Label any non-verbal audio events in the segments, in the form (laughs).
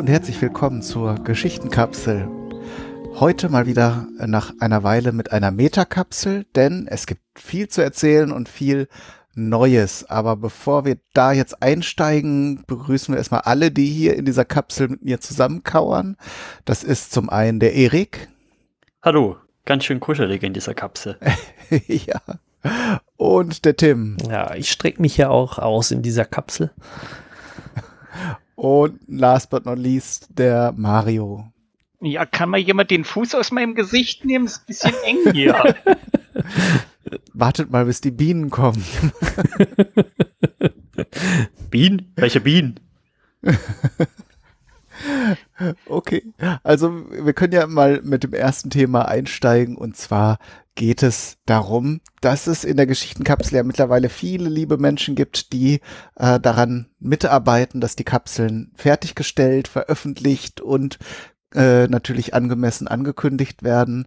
Und herzlich willkommen zur Geschichtenkapsel. Heute mal wieder nach einer Weile mit einer Metakapsel, denn es gibt viel zu erzählen und viel Neues. Aber bevor wir da jetzt einsteigen, begrüßen wir erstmal alle, die hier in dieser Kapsel mit mir zusammenkauern. Das ist zum einen der Erik. Hallo, ganz schön kuschelig in dieser Kapsel. (laughs) ja. Und der Tim. Ja, ich strecke mich ja auch aus in dieser Kapsel. Und last but not least der Mario. Ja, kann mal jemand den Fuß aus meinem Gesicht nehmen? Ist ein bisschen eng hier. (laughs) Wartet mal, bis die Bienen kommen. Bienen? Welche Bienen? (laughs) Okay, also wir können ja mal mit dem ersten Thema einsteigen und zwar geht es darum, dass es in der Geschichtenkapsel ja mittlerweile viele liebe Menschen gibt, die äh, daran mitarbeiten, dass die Kapseln fertiggestellt, veröffentlicht und äh, natürlich angemessen angekündigt werden.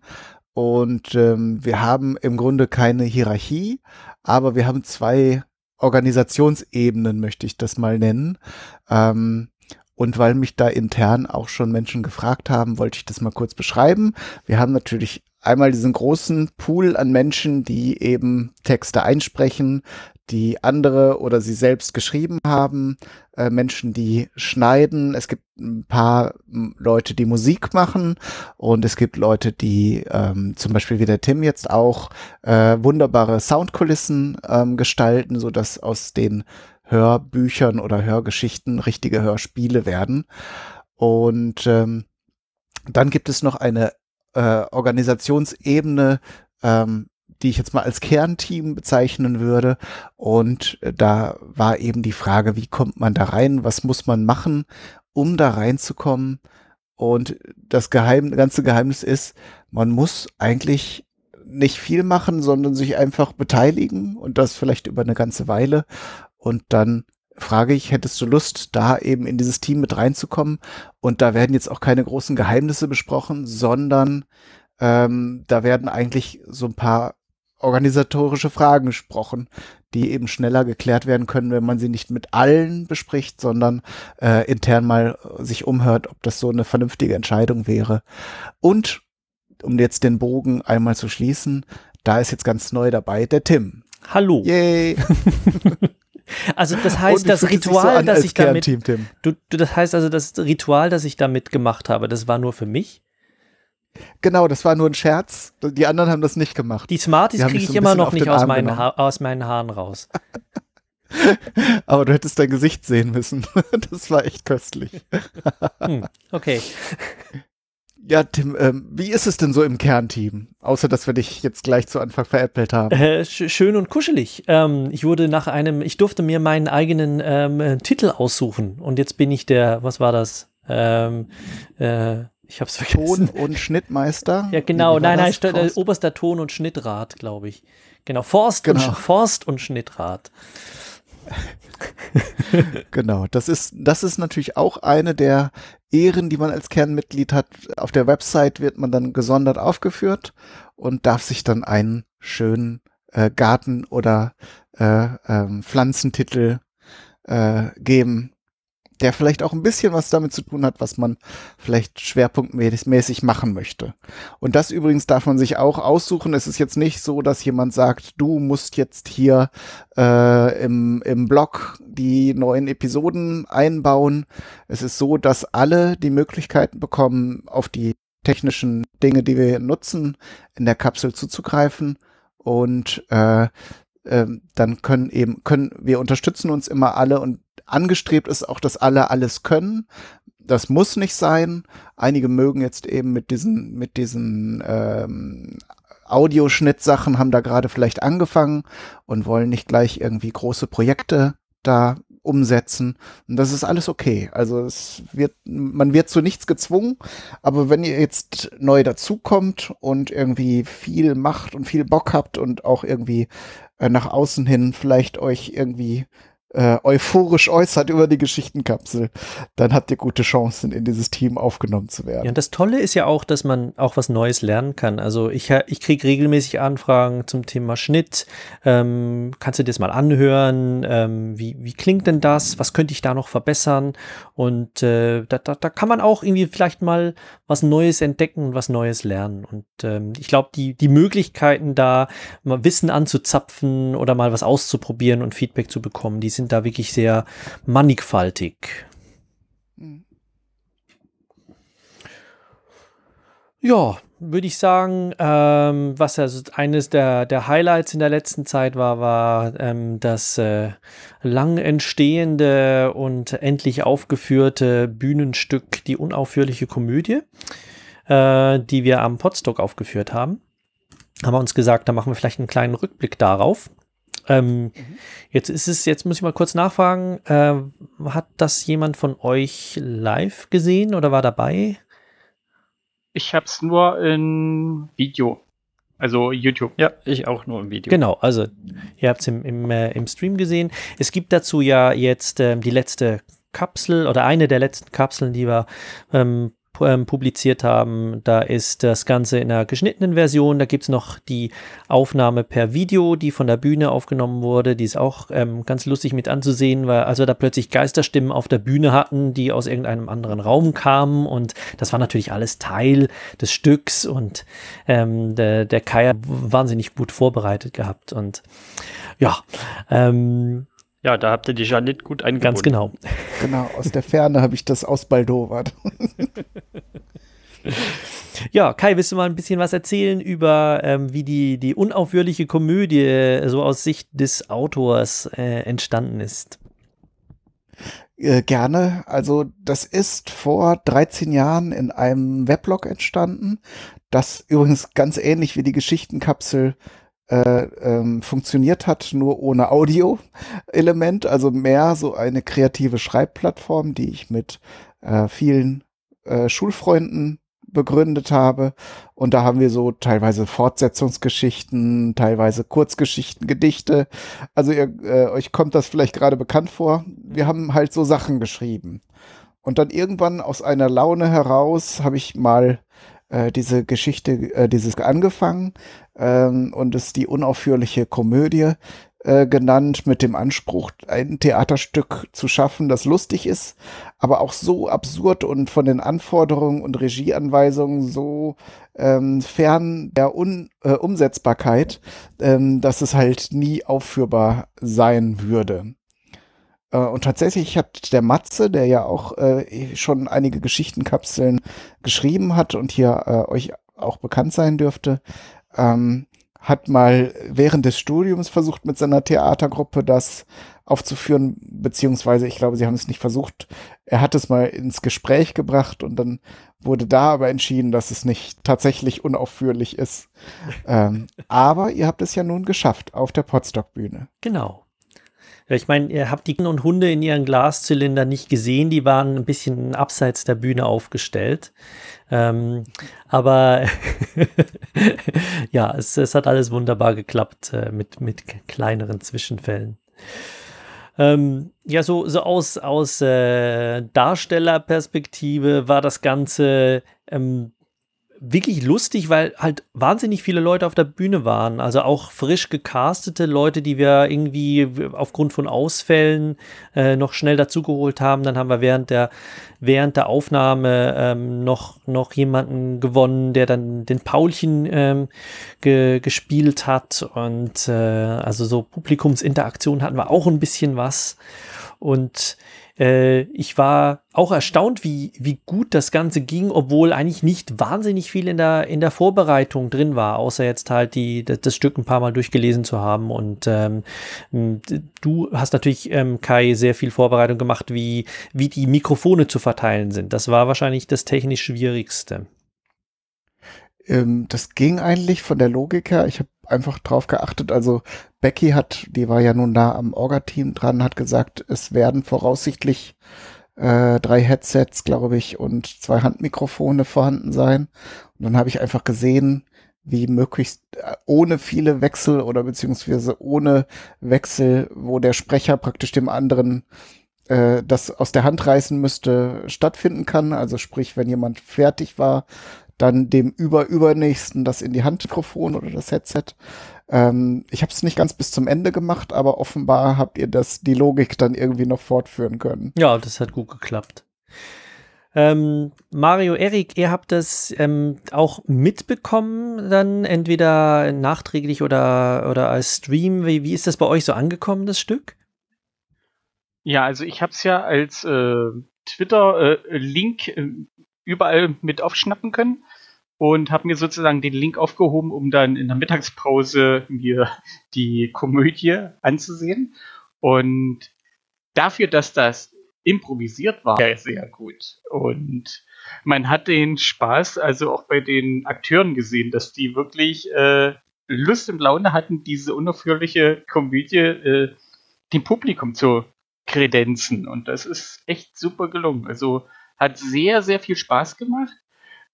Und ähm, wir haben im Grunde keine Hierarchie, aber wir haben zwei Organisationsebenen, möchte ich das mal nennen. Ähm, und weil mich da intern auch schon Menschen gefragt haben, wollte ich das mal kurz beschreiben. Wir haben natürlich einmal diesen großen Pool an Menschen, die eben Texte einsprechen, die andere oder sie selbst geschrieben haben, äh, Menschen, die schneiden. Es gibt ein paar Leute, die Musik machen und es gibt Leute, die ähm, zum Beispiel wie der Tim jetzt auch äh, wunderbare Soundkulissen ähm, gestalten, so dass aus den Hörbüchern oder Hörgeschichten richtige Hörspiele werden. Und ähm, dann gibt es noch eine äh, Organisationsebene, ähm, die ich jetzt mal als Kernteam bezeichnen würde. Und äh, da war eben die Frage, wie kommt man da rein? Was muss man machen, um da reinzukommen? Und das Geheim, ganze Geheimnis ist, man muss eigentlich nicht viel machen, sondern sich einfach beteiligen und das vielleicht über eine ganze Weile. Und dann frage ich, hättest du Lust, da eben in dieses Team mit reinzukommen? Und da werden jetzt auch keine großen Geheimnisse besprochen, sondern ähm, da werden eigentlich so ein paar organisatorische Fragen gesprochen, die eben schneller geklärt werden können, wenn man sie nicht mit allen bespricht, sondern äh, intern mal sich umhört, ob das so eine vernünftige Entscheidung wäre. Und um jetzt den Bogen einmal zu schließen, da ist jetzt ganz neu dabei der Tim. Hallo. Yay. (laughs) Also das heißt, das Ritual, an, das ich damit, du, du, das heißt also, das Ritual, das ich damit gemacht habe, das war nur für mich? Genau, das war nur ein Scherz. Die anderen haben das nicht gemacht. Die Smarties kriege ich so immer noch nicht aus meinen, aus meinen Haaren raus. (laughs) Aber du hättest dein Gesicht sehen müssen. (laughs) Das war echt köstlich. Hm, okay. (laughs) Ja, Tim, ähm, wie ist es denn so im Kernteam? Außer, dass wir dich jetzt gleich zu Anfang veräppelt haben. Äh, schön und kuschelig. Ähm, ich wurde nach einem, ich durfte mir meinen eigenen ähm, Titel aussuchen. Und jetzt bin ich der, was war das? Ähm, äh, ich hab's vergessen. Ton- und Schnittmeister? Ja, genau. Nein, nein, äh, oberster Ton- und Schnittrat, glaube ich. Genau. Forst, genau. Und, Forst und Schnittrat. (laughs) genau, das ist, das ist natürlich auch eine der Ehren, die man als Kernmitglied hat. Auf der Website wird man dann gesondert aufgeführt und darf sich dann einen schönen äh, Garten- oder äh, ähm, Pflanzentitel äh, geben, der vielleicht auch ein bisschen was damit zu tun hat, was man vielleicht schwerpunktmäßig machen möchte. Und das übrigens darf man sich auch aussuchen. Es ist jetzt nicht so, dass jemand sagt, du musst jetzt hier äh, im, im Blog die neuen Episoden einbauen. Es ist so, dass alle die Möglichkeiten bekommen, auf die technischen Dinge, die wir nutzen, in der Kapsel zuzugreifen. Und äh, äh, dann können eben, können, wir unterstützen uns immer alle und angestrebt ist auch, dass alle alles können. Das muss nicht sein. Einige mögen jetzt eben mit diesen, mit diesen ähm, Audioschnittsachen haben da gerade vielleicht angefangen und wollen nicht gleich irgendwie große Projekte da umsetzen. Und das ist alles okay. Also es wird, man wird zu nichts gezwungen. Aber wenn ihr jetzt neu dazukommt und irgendwie viel macht und viel Bock habt und auch irgendwie äh, nach außen hin vielleicht euch irgendwie äh, euphorisch äußert über die Geschichtenkapsel, dann habt ihr gute Chancen, in dieses Team aufgenommen zu werden. Ja, und das Tolle ist ja auch, dass man auch was Neues lernen kann. Also ich, ich kriege regelmäßig Anfragen zum Thema Schnitt. Ähm, kannst du dir das mal anhören? Ähm, wie, wie klingt denn das? Was könnte ich da noch verbessern? Und äh, da, da, da kann man auch irgendwie vielleicht mal was Neues entdecken und was Neues lernen. Und ähm, ich glaube, die, die Möglichkeiten da, mal Wissen anzuzapfen oder mal was auszuprobieren und Feedback zu bekommen, die sind da wirklich sehr mannigfaltig. Mhm. Ja, würde ich sagen, ähm, was also eines der, der Highlights in der letzten Zeit war, war ähm, das äh, lang entstehende und endlich aufgeführte Bühnenstück Die unaufhörliche Komödie, äh, die wir am Podstock aufgeführt haben. Haben wir uns gesagt, da machen wir vielleicht einen kleinen Rückblick darauf. Ähm, mhm. Jetzt ist es, jetzt muss ich mal kurz nachfragen, äh, hat das jemand von euch live gesehen oder war dabei? Ich habe es nur in Video. Also YouTube. Ja, ich auch nur im Video. Genau, also ihr habt es im, im, äh, im Stream gesehen. Es gibt dazu ja jetzt ähm, die letzte Kapsel oder eine der letzten Kapseln, die wir ähm, ähm, publiziert haben. Da ist das Ganze in einer geschnittenen Version. Da gibt es noch die Aufnahme per Video, die von der Bühne aufgenommen wurde. Die ist auch ähm, ganz lustig mit anzusehen, weil also da plötzlich Geisterstimmen auf der Bühne hatten, die aus irgendeinem anderen Raum kamen. Und das war natürlich alles Teil des Stücks. Und ähm, der, der Kai hat wahnsinnig gut vorbereitet gehabt. Und ja, ähm, ja, da habt ihr die Janit gut eingebunden. Ganz genau. Genau, aus der Ferne habe ich das ausbaldowert. (laughs) Ja, Kai, willst du mal ein bisschen was erzählen über, ähm, wie die, die unaufhörliche Komödie äh, so aus Sicht des Autors äh, entstanden ist? Äh, gerne. Also, das ist vor 13 Jahren in einem Weblog entstanden, das übrigens ganz ähnlich wie die Geschichtenkapsel äh, ähm, funktioniert hat, nur ohne Audio-Element, also mehr so eine kreative Schreibplattform, die ich mit äh, vielen äh, Schulfreunden begründet habe. Und da haben wir so teilweise Fortsetzungsgeschichten, teilweise Kurzgeschichten, Gedichte. Also ihr, äh, euch kommt das vielleicht gerade bekannt vor. Wir haben halt so Sachen geschrieben. Und dann irgendwann aus einer Laune heraus habe ich mal äh, diese Geschichte, äh, dieses angefangen ähm, und es die unaufhörliche Komödie äh, genannt mit dem Anspruch, ein Theaterstück zu schaffen, das lustig ist, aber auch so absurd und von den Anforderungen und Regieanweisungen so ähm, fern der Un äh, Umsetzbarkeit, ähm, dass es halt nie aufführbar sein würde. Äh, und tatsächlich hat der Matze, der ja auch äh, schon einige Geschichtenkapseln geschrieben hat und hier äh, euch auch bekannt sein dürfte, ähm, hat mal während des Studiums versucht, mit seiner Theatergruppe das aufzuführen, beziehungsweise ich glaube, sie haben es nicht versucht. Er hat es mal ins Gespräch gebracht und dann wurde da aber entschieden, dass es nicht tatsächlich unaufführlich ist. ähm, (laughs) aber ihr habt es ja nun geschafft auf der Potsdok-Bühne. Genau. Ich meine, ihr habt die und Hunde in ihren Glaszylinder nicht gesehen, die waren ein bisschen abseits der Bühne aufgestellt. Ähm, aber (laughs) ja, es, es, hat alles wunderbar geklappt äh, mit, mit kleineren Zwischenfällen. Ähm, ja, so, so aus, aus äh, Darstellerperspektive war das Ganze ähm, wirklich lustig, weil halt wahnsinnig viele Leute auf der Bühne waren. Also auch frisch gecastete Leute, die wir irgendwie aufgrund von Ausfällen äh, noch schnell dazugeholt haben. Dann haben wir während der, während der Aufnahme ähm, noch, noch jemanden gewonnen, der dann den Paulchen ähm, ge gespielt hat. Und äh, also so Publikumsinteraktion hatten wir auch ein bisschen was. Und äh, ich war auch erstaunt, wie, wie gut das Ganze ging, obwohl eigentlich nicht wahnsinnig viel in der, in der Vorbereitung drin war, außer jetzt halt die, das, das Stück ein paar Mal durchgelesen zu haben. Und ähm, du hast natürlich, ähm, Kai, sehr viel Vorbereitung gemacht, wie, wie die Mikrofone zu verteilen sind. Das war wahrscheinlich das technisch Schwierigste. Ähm, das ging eigentlich von der Logik her. Ich habe einfach drauf geachtet. Also Becky hat, die war ja nun da am Orga-Team dran, hat gesagt, es werden voraussichtlich äh, drei Headsets, glaube ich, und zwei Handmikrofone vorhanden sein. Und dann habe ich einfach gesehen, wie möglichst äh, ohne viele Wechsel oder beziehungsweise ohne Wechsel, wo der Sprecher praktisch dem anderen äh, das aus der Hand reißen müsste, stattfinden kann. Also sprich, wenn jemand fertig war, dann dem über übernächsten das in die Handmikrofon oder das Headset. Ähm, ich habe es nicht ganz bis zum Ende gemacht, aber offenbar habt ihr das die Logik dann irgendwie noch fortführen können. Ja, das hat gut geklappt. Ähm, Mario, Erik, ihr habt das ähm, auch mitbekommen, dann entweder nachträglich oder, oder als Stream. Wie, wie ist das bei euch so angekommen, das Stück? Ja, also ich habe es ja als äh, Twitter-Link äh, überall mit aufschnappen können und habe mir sozusagen den Link aufgehoben, um dann in der Mittagspause mir die Komödie anzusehen. Und dafür, dass das improvisiert war, sehr, sehr gut. Und man hat den Spaß also auch bei den Akteuren gesehen, dass die wirklich äh, Lust und Laune hatten, diese unaufhörliche Komödie äh, dem Publikum zu kredenzen. Und das ist echt super gelungen. Also hat sehr, sehr viel Spaß gemacht.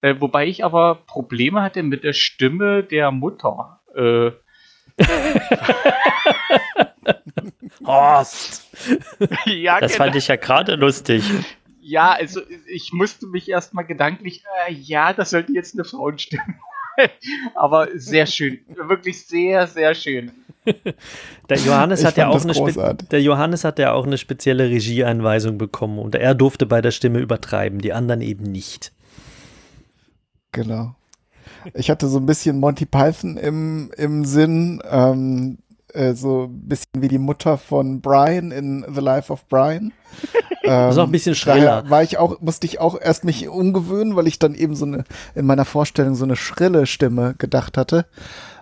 Äh, wobei ich aber Probleme hatte mit der Stimme der Mutter. Äh, (laughs) Horst! (laughs) ja, Das genau. fand ich ja gerade lustig. Ja, also ich musste mich erstmal gedanklich, äh, ja, das sollte jetzt eine Frauenstimme. (laughs) Aber sehr schön. Wirklich sehr, sehr schön. (laughs) Der Johannes hat ja auch eine großartig. der Johannes hat ja auch eine spezielle Regieanweisung bekommen und er durfte bei der Stimme übertreiben, die anderen eben nicht. Genau. Ich hatte so ein bisschen Monty Python im, im Sinn, ähm, äh, so ein bisschen wie die Mutter von Brian in The Life of Brian. (laughs) Das ist auch ein bisschen schriller. Daher war ich auch, musste ich auch erst mich umgewöhnen, weil ich dann eben so eine, in meiner Vorstellung so eine schrille Stimme gedacht hatte.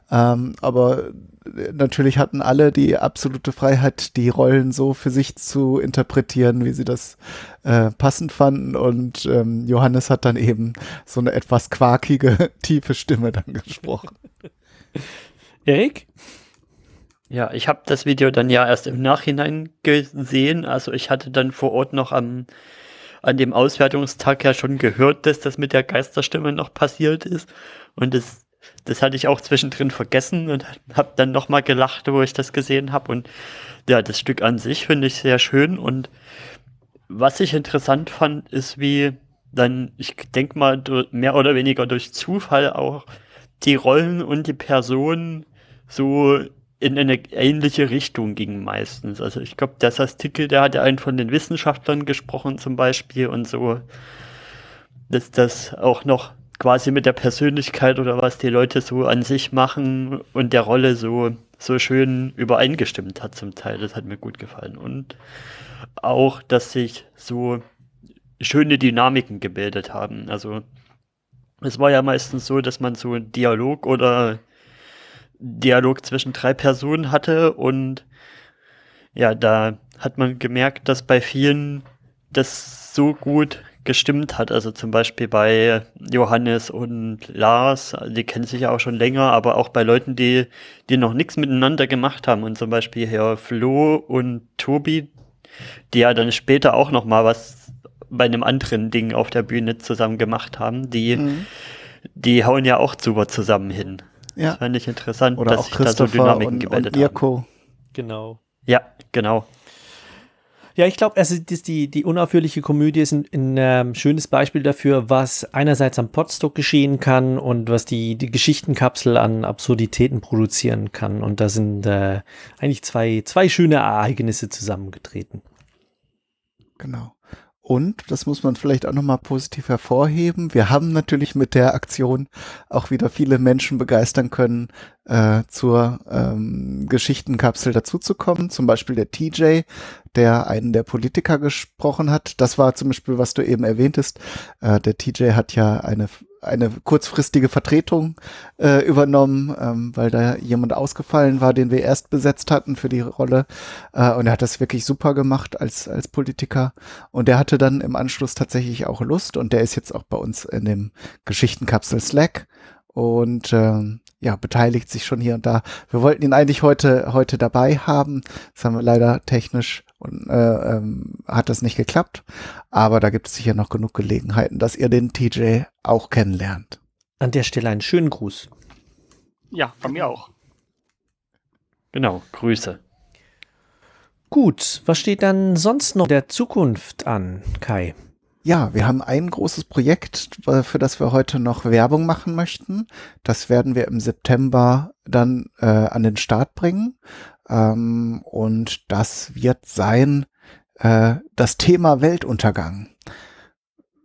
Ähm, aber äh, natürlich hatten alle die absolute Freiheit, die Rollen so für sich zu interpretieren, wie sie das äh, passend fanden. Und ähm, Johannes hat dann eben so eine etwas quakige, (laughs) tiefe Stimme dann gesprochen. (laughs) Erik? Ja, ich habe das Video dann ja erst im Nachhinein gesehen. Also ich hatte dann vor Ort noch am an dem Auswertungstag ja schon gehört, dass das mit der Geisterstimme noch passiert ist. Und das, das hatte ich auch zwischendrin vergessen und habe dann nochmal gelacht, wo ich das gesehen habe. Und ja, das Stück an sich finde ich sehr schön. Und was ich interessant fand, ist, wie dann, ich denke mal, mehr oder weniger durch Zufall auch die Rollen und die Personen so in eine ähnliche Richtung gingen meistens. Also ich glaube, der Sastikel, der hat ja einen von den Wissenschaftlern gesprochen zum Beispiel und so, dass das auch noch quasi mit der Persönlichkeit oder was die Leute so an sich machen und der Rolle so, so schön übereingestimmt hat zum Teil. Das hat mir gut gefallen. Und auch, dass sich so schöne Dynamiken gebildet haben. Also es war ja meistens so, dass man so einen Dialog oder Dialog zwischen drei Personen hatte und ja, da hat man gemerkt, dass bei vielen das so gut gestimmt hat. Also zum Beispiel bei Johannes und Lars, die kennen sich ja auch schon länger, aber auch bei Leuten, die, die noch nichts miteinander gemacht haben. Und zum Beispiel Herr Flo und Tobi, die ja dann später auch noch mal was bei einem anderen Ding auf der Bühne zusammen gemacht haben, die, Mhm. die hauen ja auch super zusammen hin. Das Ja. fand ich interessant, Oder dass auch sich da so Christopher Dynamiken und, gebildet und haben. Genau. Ja, genau. Ja, ich glaube, also die, die unaufhörliche Komödie ist ein, ein ähm, schönes Beispiel dafür, was einerseits am Podstock geschehen kann und was die, die Geschichtenkapsel an Absurditäten produzieren kann. Und da sind äh, eigentlich zwei, zwei schöne Ereignisse zusammengetreten. Genau. Und, das muss man vielleicht auch nochmal positiv hervorheben, wir haben natürlich mit der Aktion auch wieder viele Menschen begeistern können, äh, zur ähm, Geschichtenkapsel dazuzukommen. Zum Beispiel der TJ, der einen der Politiker gesprochen hat. Das war zum Beispiel, was du eben erwähntest. Äh, der TJ hat ja eine eine kurzfristige Vertretung äh, übernommen, ähm, weil da jemand ausgefallen war, den wir erst besetzt hatten für die Rolle. Äh, und er hat das wirklich super gemacht als, als Politiker. Und der hatte dann im Anschluss tatsächlich auch Lust und der ist jetzt auch bei uns in dem Geschichtenkapsel Slack und ähm, ja, beteiligt sich schon hier und da. Wir wollten ihn eigentlich heute, heute dabei haben. Das haben wir leider technisch und äh, ähm, hat das nicht geklappt. Aber da gibt es sicher noch genug Gelegenheiten, dass ihr den TJ auch kennenlernt. An der Stelle einen schönen Gruß. Ja, von mir auch. Genau, Grüße. Gut, was steht dann sonst noch der Zukunft an, Kai? Ja, wir haben ein großes Projekt, für das wir heute noch Werbung machen möchten. Das werden wir im September dann äh, an den Start bringen. Ähm, und das wird sein äh, das Thema Weltuntergang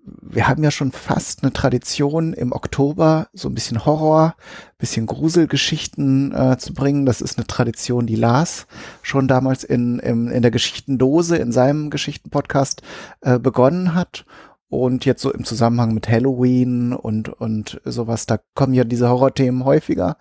wir haben ja schon fast eine Tradition im Oktober, so ein bisschen Horror, bisschen Gruselgeschichten äh, zu bringen. Das ist eine Tradition, die Lars schon damals in, in, in der Geschichtendose, in seinem Geschichtenpodcast äh, begonnen hat. Und jetzt so im Zusammenhang mit Halloween und, und sowas, da kommen ja diese Horrorthemen häufiger.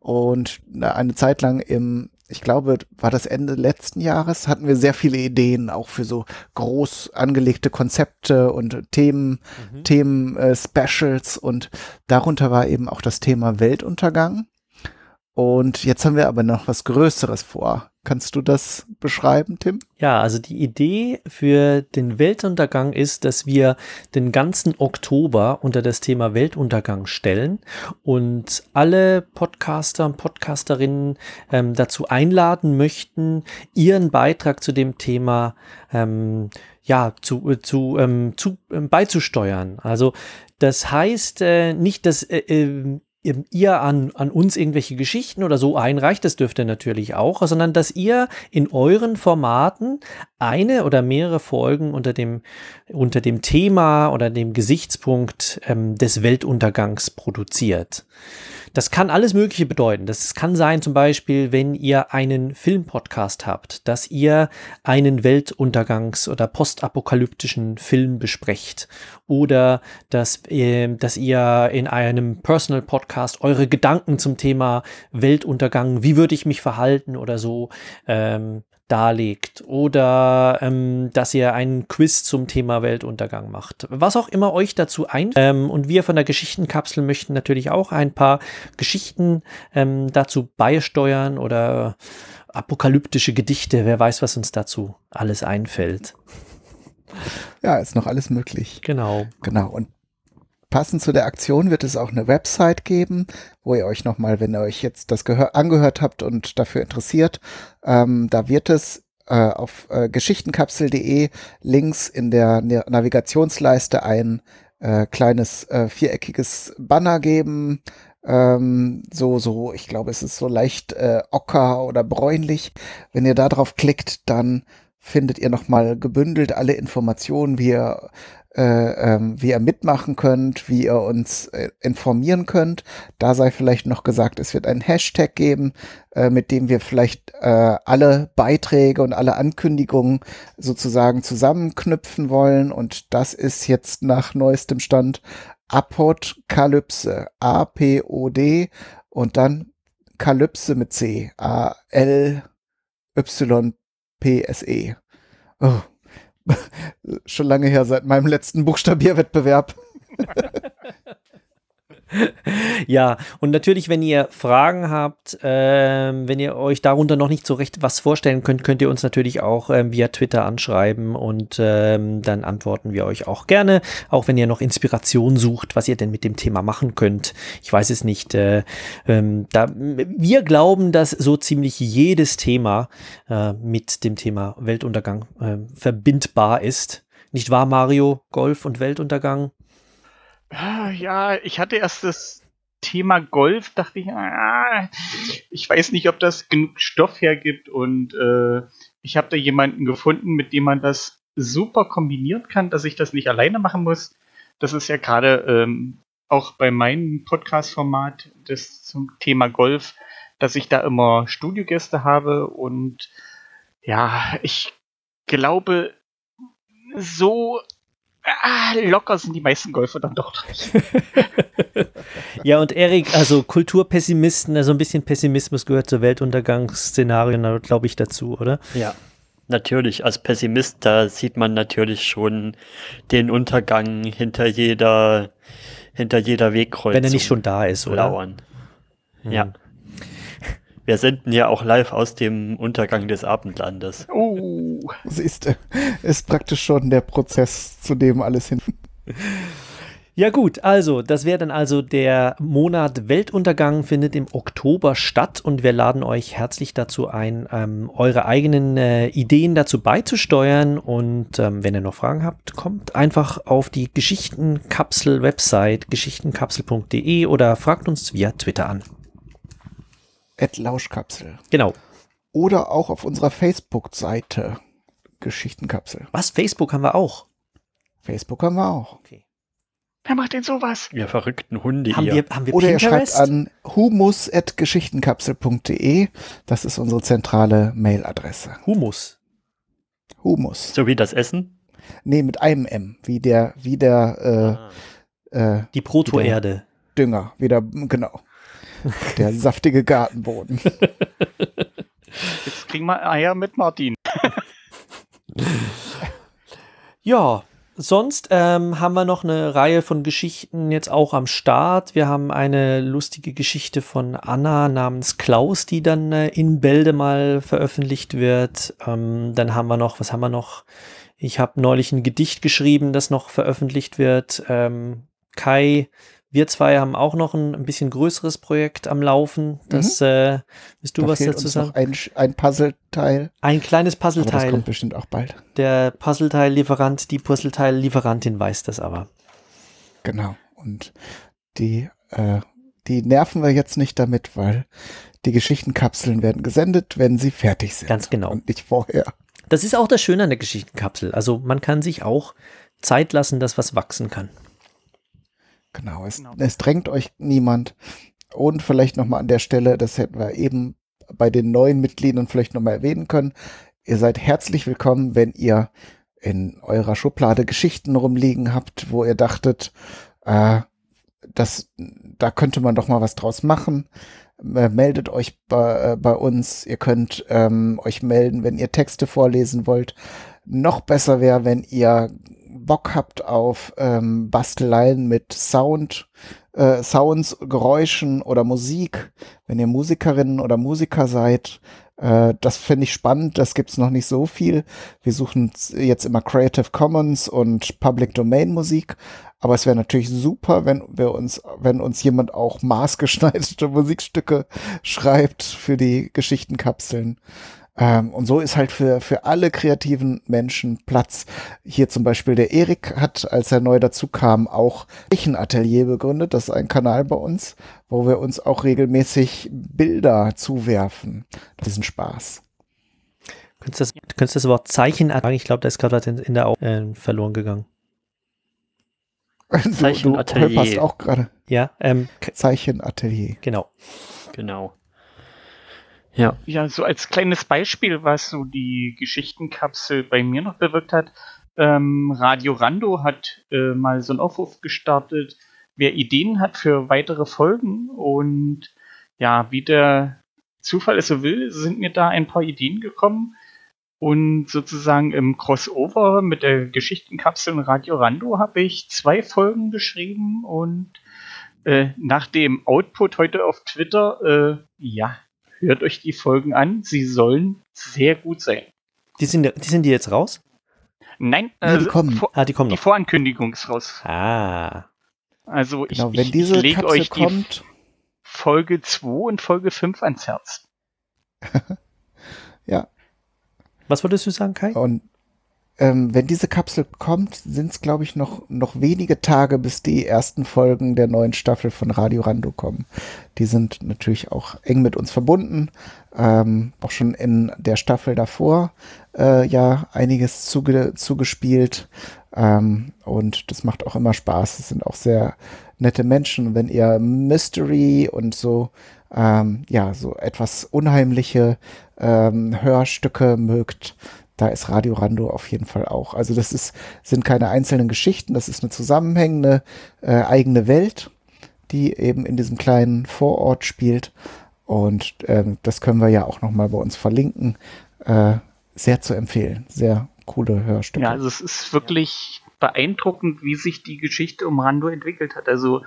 Und eine Zeit lang im ich glaube, war das Ende letzten Jahres, hatten wir sehr viele Ideen auch für so groß angelegte Konzepte und Themen, mhm. Themen, äh, Specials und darunter war eben auch das Thema Weltuntergang. Und jetzt haben wir aber noch was Größeres vor. Kannst du das beschreiben, Tim? Ja, also die Idee für den Weltuntergang ist, dass wir den ganzen Oktober unter das Thema Weltuntergang stellen und alle Podcaster und Podcasterinnen ähm, dazu einladen möchten, ihren Beitrag zu dem Thema ähm, ja, zu, zu, ähm, zu ähm, beizusteuern. Also das heißt äh, nicht, dass äh, äh ihr an, an uns irgendwelche Geschichten oder so einreicht, das dürft ihr natürlich auch, sondern dass ihr in euren Formaten eine oder mehrere Folgen unter dem, unter dem Thema oder dem Gesichtspunkt ähm, des Weltuntergangs produziert. Das kann alles Mögliche bedeuten. Das kann sein zum Beispiel, wenn ihr einen Filmpodcast habt, dass ihr einen Weltuntergangs- oder postapokalyptischen Film besprecht oder dass, äh, dass ihr in einem Personal Podcast eure Gedanken zum Thema Weltuntergang, wie würde ich mich verhalten oder so ähm, darlegt oder ähm, dass ihr einen Quiz zum Thema Weltuntergang macht. Was auch immer euch dazu ein. Ähm, und wir von der Geschichtenkapsel möchten natürlich auch ein paar Geschichten ähm, dazu beisteuern oder apokalyptische Gedichte. Wer weiß, was uns dazu alles einfällt. Ja, ist noch alles möglich. Genau. Genau. Und Passend zu der Aktion wird es auch eine Website geben, wo ihr euch nochmal, wenn ihr euch jetzt das angehört habt und dafür interessiert, ähm, da wird es äh, auf äh, geschichtenkapsel.de links in der Navigationsleiste ein äh, kleines äh, viereckiges Banner geben. Ähm, so, so, ich glaube, es ist so leicht äh, ocker oder bräunlich. Wenn ihr da drauf klickt, dann findet ihr nochmal gebündelt alle Informationen, wie ihr äh, ähm, wie ihr mitmachen könnt, wie ihr uns äh, informieren könnt. Da sei vielleicht noch gesagt, es wird einen Hashtag geben, äh, mit dem wir vielleicht äh, alle Beiträge und alle Ankündigungen sozusagen zusammenknüpfen wollen. Und das ist jetzt nach neuestem Stand Apodkalypse, A-P-O-D und dann Kalypse mit C, A-L-Y-P-S-E. Oh, (laughs) Schon lange her seit meinem letzten Buchstabierwettbewerb. (laughs) (laughs) ja, und natürlich, wenn ihr Fragen habt, ähm, wenn ihr euch darunter noch nicht so recht was vorstellen könnt, könnt ihr uns natürlich auch ähm, via Twitter anschreiben und ähm, dann antworten wir euch auch gerne, auch wenn ihr noch Inspiration sucht, was ihr denn mit dem Thema machen könnt. Ich weiß es nicht. Äh, ähm, da, wir glauben, dass so ziemlich jedes Thema äh, mit dem Thema Weltuntergang äh, verbindbar ist. Nicht wahr, Mario? Golf und Weltuntergang? Ah, ja, ich hatte erst das Thema Golf, dachte ich, ah, ich weiß nicht, ob das genug Stoff hergibt und äh, ich habe da jemanden gefunden, mit dem man das super kombinieren kann, dass ich das nicht alleine machen muss. Das ist ja gerade ähm, auch bei meinem Podcast-Format das zum Thema Golf, dass ich da immer Studiogäste habe und ja, ich glaube, so ah, locker sind die meisten Golfer dann doch (laughs) ja, und Erik, also Kulturpessimisten, also ein bisschen Pessimismus gehört zur Weltuntergangsszenarien, glaube ich, dazu, oder? Ja. Natürlich, als Pessimist, da sieht man natürlich schon den Untergang hinter jeder, hinter jeder Wegkreuzung. Wenn er nicht schon da ist, oder? Lauern. Ja. Wir senden ja auch live aus dem Untergang des Abendlandes. Oh. Siehst du, ist praktisch schon der Prozess, zu dem alles hin. Ja gut, also das wäre dann also der Monat Weltuntergang findet im Oktober statt und wir laden euch herzlich dazu ein, ähm, eure eigenen äh, Ideen dazu beizusteuern und ähm, wenn ihr noch Fragen habt, kommt einfach auf die Geschichtenkapsel-Website geschichtenkapsel.de oder fragt uns via Twitter an. Lauschkapsel. Genau. Oder auch auf unserer Facebook-Seite Geschichtenkapsel. Was? Facebook haben wir auch. Facebook haben wir auch. Okay. Wer macht denn sowas? Ihr verrückten Hunde Haben hier. wir, haben wir Oder ihr schreibt an humus.geschichtenkapsel.de. Das ist unsere zentrale Mailadresse. Humus. Humus. so wie das Essen. Nee, mit einem M. Wie der, wie der äh, äh, Die Protoerde. Dünger. Wie der, genau. (laughs) Der saftige Gartenboden. (laughs) Jetzt kriegen wir Eier mit Martin. (laughs) Ja, sonst ähm, haben wir noch eine Reihe von Geschichten jetzt auch am Start. Wir haben eine lustige Geschichte von Anna namens Klaus, die dann äh, in Bälde mal veröffentlicht wird. Ähm, dann haben wir noch, was haben wir noch? Ich habe neulich ein Gedicht geschrieben, das noch veröffentlicht wird. Ähm, Kai, wir zwei haben auch noch ein, ein bisschen größeres Projekt am Laufen. Das, äh, willst du Da was dazu sagen? noch ein, ein Puzzleteil. Ein kleines Aber das Puzzleteil. kommt bestimmt auch bald. Der Puzzleteil-Lieferant, die Puzzleteil-Lieferantin weiß das aber. Genau. Und die, äh, die nerven wir jetzt nicht damit, weil die Geschichtenkapseln werden gesendet, wenn sie fertig sind. Ganz genau. Und nicht vorher. Das ist auch das Schöne an der Geschichtenkapsel. Also man kann sich auch Zeit lassen, dass was wachsen kann. Genau. Es, Genau. es drängt euch niemand. Und vielleicht nochmal an der Stelle, das hätten wir eben bei den neuen Mitgliedern vielleicht nochmal erwähnen können. Ihr seid herzlich willkommen, wenn ihr in eurer Schublade Geschichten rumliegen habt, wo ihr dachtet, äh, das, da könnte man doch mal was draus machen. Äh, meldet euch bei, äh, bei uns. Ihr könnt ähm, euch melden, wenn ihr Texte vorlesen wollt. Noch besser wäre, wenn ihr Bock habt auf ähm, Basteleien mit Sound, äh, Sounds, Geräuschen oder Musik. Wenn ihr Musikerinnen oder Musiker seid, äh, das finde ich spannend. Das gibt's noch nicht so viel. Wir suchen jetzt immer Creative Commons und Public Domain Musik. Aber es wäre natürlich super, wenn wir uns, wenn uns jemand auch maßgeschneiderte (laughs) Musikstücke schreibt für die Geschichtenkapseln. Ähm, und so ist halt für, für alle kreativen Menschen Platz. Hier zum Beispiel der Erik hat, als er neu dazu kam, auch ein Atelier begründet. Das ist ein Kanal bei uns, wo wir uns auch regelmäßig Bilder zuwerfen. Das ist ein Spaß. Könntest du das, könntest du das Wort Zeichen sagen? Ich glaube, da ist gerade was in, in der Au äh, verloren gegangen. (laughs) Du, du Zeichenatelier. holperst auch gerade Ja, ähm, Zeichenatelier. genau. Genau. Ja. Ja, so als kleines Beispiel, was so die Geschichtenkapsel bei mir noch bewirkt hat. Ähm, Radio Rando hat äh, mal so einen Aufruf gestartet, wer Ideen hat für weitere Folgen. Und ja, wie der Zufall es so will, sind mir da ein paar Ideen gekommen. Und sozusagen im Crossover mit der Geschichtenkapsel Radio Rando habe ich zwei Folgen geschrieben und äh, nach dem Output heute auf Twitter, äh, ja, hört euch die Folgen an. Sie sollen sehr gut sein. Die sind, die sind die jetzt raus? Nein, Nee, die kommen. Vor, Ah, die kommen die noch. Vorankündigung ist raus. Ah. Also ich, Genau, wenn ich, diese ich lege euch die kommt, Folge 2 und Folge 5 ans Herz. (laughs) ja, Was wolltest du sagen, Kai? Und ähm, wenn diese Kapsel kommt, sind es, glaube ich, noch, noch wenige Tage, bis die ersten Folgen der neuen Staffel von Radio Rando kommen. Die sind natürlich auch eng mit uns verbunden. Ähm, auch schon in der Staffel davor äh, ja einiges zuge zugespielt. Ähm, und das macht auch immer Spaß. Es sind auch sehr nette Menschen. Wenn ihr Mystery und so, ähm, ja, so etwas unheimliche ähm, Hörstücke mögt, da ist Radio Rando auf jeden Fall auch. Also das ist, sind keine einzelnen Geschichten, das ist eine zusammenhängende äh, eigene Welt, die eben in diesem kleinen Vorort spielt. Und ähm, das können wir ja auch nochmal bei uns verlinken. Äh, sehr zu empfehlen. Sehr coole Hörstücke. Ja, also es ist wirklich beeindruckend, wie sich die Geschichte um Rando entwickelt hat. Also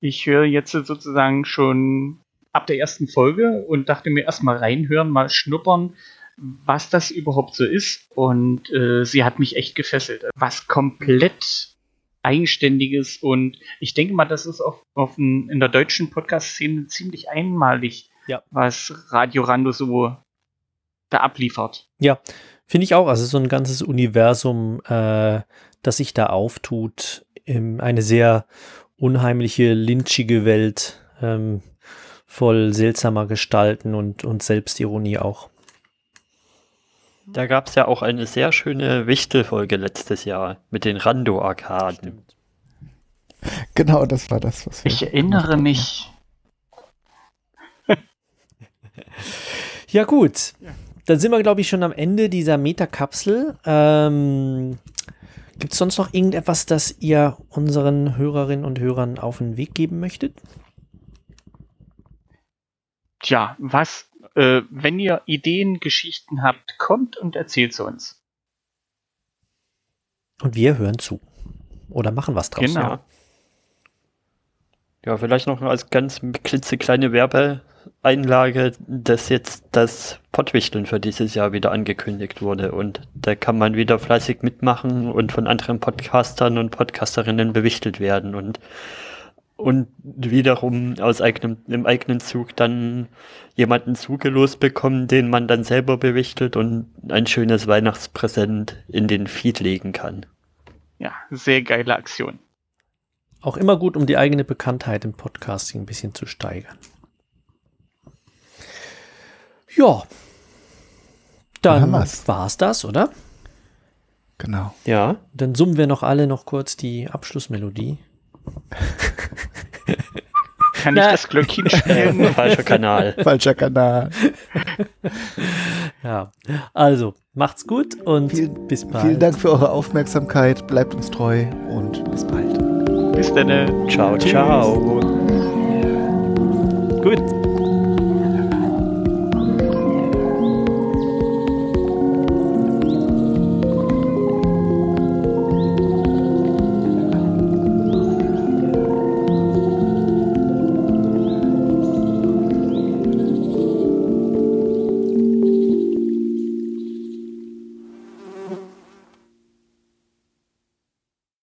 ich höre jetzt sozusagen schon ab der ersten Folge und dachte mir erstmal reinhören, mal schnuppern, was das überhaupt so ist. Und äh, sie hat mich echt gefesselt. Was komplett eigenständiges und ich denke mal, das ist auf, auf ein, in der deutschen Podcast-Szene ziemlich einmalig, ja. was Radio Rando so da abliefert. Ja, finde ich auch. Also so ein ganzes Universum, äh, das sich da auftut, eine sehr unheimliche, lynchige Welt, ähm, voll seltsamer Gestalten und, und Selbstironie auch. Da gab es ja auch eine sehr schöne Wichtelfolge letztes Jahr mit den Rando-Arkaden. Genau, das war das, was wir Ich erinnere mich. ja, gut. Dann sind wir, glaube ich, schon am Ende dieser Metakapsel. Ähm, Gibt es sonst noch irgendetwas, das ihr unseren Hörerinnen und Hörern auf den Weg geben möchtet? Tja, was, äh, wenn ihr Ideen, Geschichten habt, kommt und erzählt sie uns. Und wir hören zu. Oder machen was draus. Genau. Ja, ja vielleicht noch als ganz klitzekleine Werbe Einlage, dass jetzt das Pottwichteln für dieses Jahr wieder angekündigt wurde. Und da kann man wieder fleißig mitmachen und von anderen Podcastern und Podcasterinnen bewichtelt werden und, und wiederum aus eigenem, im eigenen Zug dann jemanden zugelost bekommen, den man dann selber bewichtelt und ein schönes Weihnachtspräsent in den Feed legen kann. Ja, sehr geile Aktion. Auch immer gut, um die eigene Bekanntheit im Podcasting ein bisschen zu steigern. Ja. Dann war es das, oder? Genau. Ja. Dann summen wir noch alle noch kurz die Abschlussmelodie. (laughs) Kann Na. ich das Glöckchen spielen? (laughs) Falscher Kanal. Falscher Kanal. ja. Also, macht's gut und vielen, bis bald. Vielen Dank für eure Aufmerksamkeit. Bleibt uns treu und bis bald. Bis dann. Ciao, ciao. Gut.